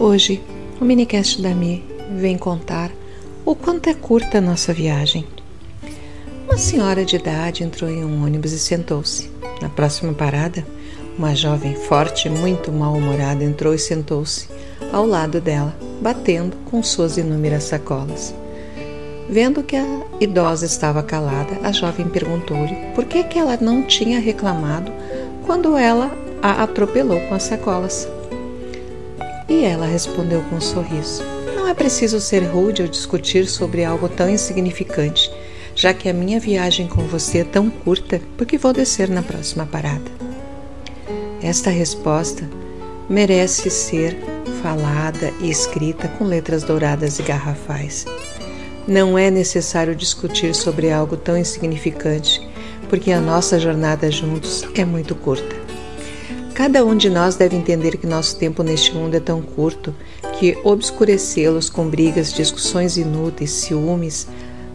Hoje, o minicast da Mi vem contar o quanto é curta a nossa viagem. Uma senhora de idade entrou em um ônibus e sentou-se. Na próxima parada, uma jovem forte muito mal-humorada entrou e sentou-se ao lado dela, batendo com suas inúmeras sacolas. Vendo que a idosa estava calada, a jovem perguntou-lhe por que, que ela não tinha reclamado quando ela a atropelou com as sacolas. E ela respondeu com um sorriso: Não é preciso ser rude ou discutir sobre algo tão insignificante, já que a minha viagem com você é tão curta, porque vou descer na próxima parada. Esta resposta merece ser falada e escrita com letras douradas e garrafais. Não é necessário discutir sobre algo tão insignificante, porque a nossa jornada juntos é muito curta. Cada um de nós deve entender que nosso tempo neste mundo é tão curto que obscurecê-los com brigas, discussões inúteis, ciúmes,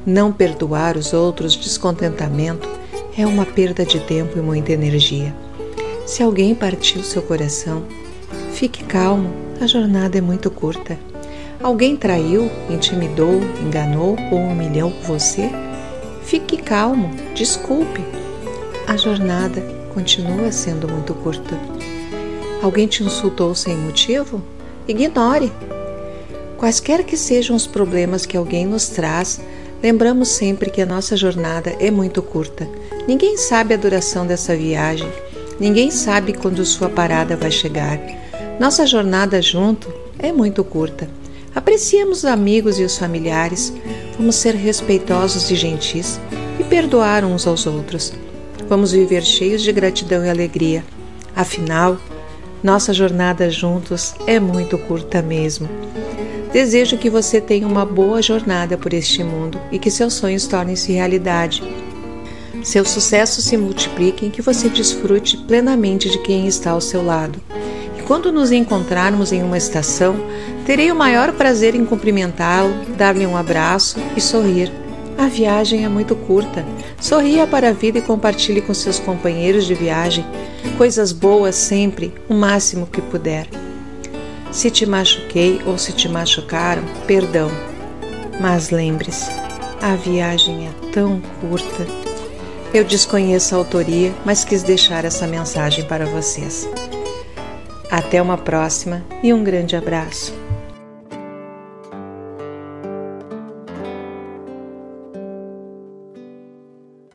não perdoar os outros, descontentamento, é uma perda de tempo e muita energia. Se alguém partiu seu coração, fique calmo, a jornada é muito curta. Alguém traiu, intimidou, enganou ou humilhou você? Fique calmo, desculpe. A jornada continua sendo muito curta. Alguém te insultou sem motivo? Ignore. Quaisquer que sejam os problemas que alguém nos traz, lembramos sempre que a nossa jornada é muito curta. Ninguém sabe a duração dessa viagem, ninguém sabe quando sua parada vai chegar. Nossa jornada junto é muito curta. Apreciemos os amigos e os familiares, vamos ser respeitosos e gentis e perdoar uns aos outros. Vamos viver cheios de gratidão e alegria. Afinal, nossa jornada juntos é muito curta mesmo. Desejo que você tenha uma boa jornada por este mundo e que seus sonhos tornem-se realidade. Seus sucessos se multipliquem e que você desfrute plenamente de quem está ao seu lado. E quando nos encontrarmos em uma estação, terei o maior prazer em cumprimentá-lo, dar-lhe um abraço e sorrir. A viagem é muito curta. Sorria para a vida e compartilhe com seus companheiros de viagem coisas boas sempre, o máximo que puder. Se te machuquei ou se te machucaram, perdão. Mas lembre-se, a viagem é tão curta. Eu desconheço a autoria, mas quis deixar essa mensagem para vocês. Até uma próxima e um grande abraço.